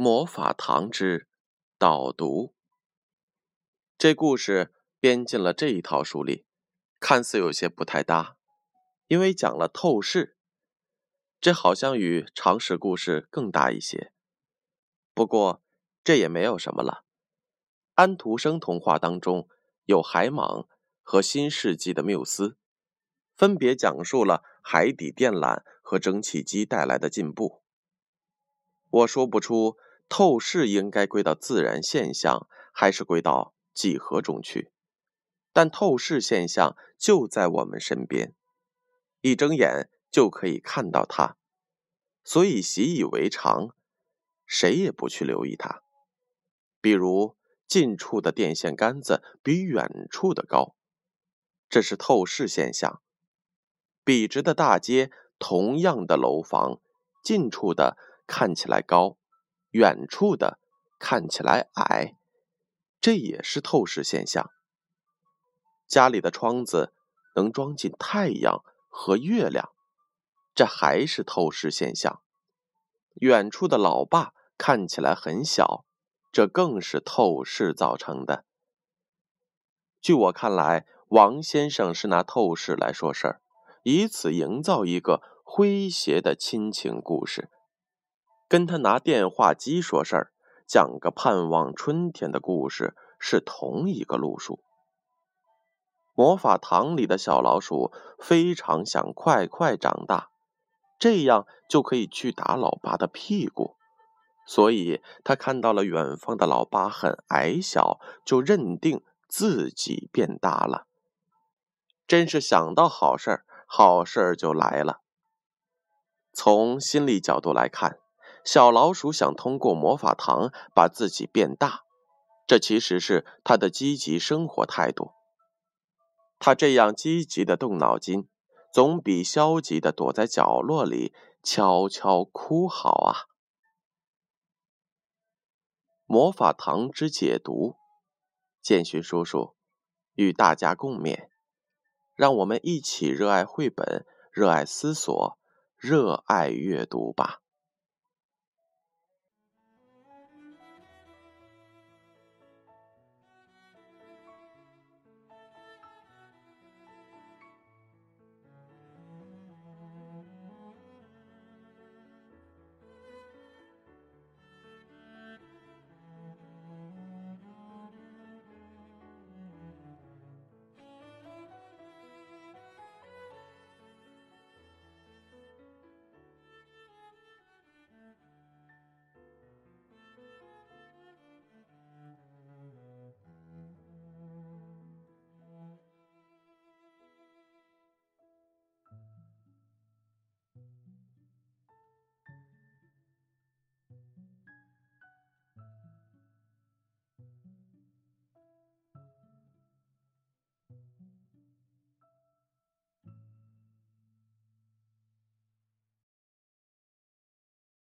魔法堂之导读，这故事编进了这一套书里，看似有些不太搭，因为讲了透视，这好像与常识故事更大一些。不过这也没有什么了。安徒生童话当中有海蟒和新世纪的缪斯，分别讲述了海底电缆和蒸汽机带来的进步。我说不出。透视应该归到自然现象，还是归到几何中去？但透视现象就在我们身边，一睁眼就可以看到它，所以习以为常，谁也不去留意它。比如近处的电线杆子比远处的高，这是透视现象；笔直的大街，同样的楼房，近处的看起来高。远处的看起来矮，这也是透视现象。家里的窗子能装进太阳和月亮，这还是透视现象。远处的老爸看起来很小，这更是透视造成的。据我看来，王先生是拿透视来说事儿，以此营造一个诙谐的亲情故事。跟他拿电话机说事儿，讲个盼望春天的故事是同一个路数。魔法堂里的小老鼠非常想快快长大，这样就可以去打老爸的屁股，所以他看到了远方的老爸很矮小，就认定自己变大了。真是想到好事儿，好事儿就来了。从心理角度来看。小老鼠想通过魔法糖把自己变大，这其实是它的积极生活态度。它这样积极的动脑筋，总比消极的躲在角落里悄悄哭好啊！魔法糖之解读，建勋叔叔与大家共勉。让我们一起热爱绘本，热爱思索，热爱阅读吧。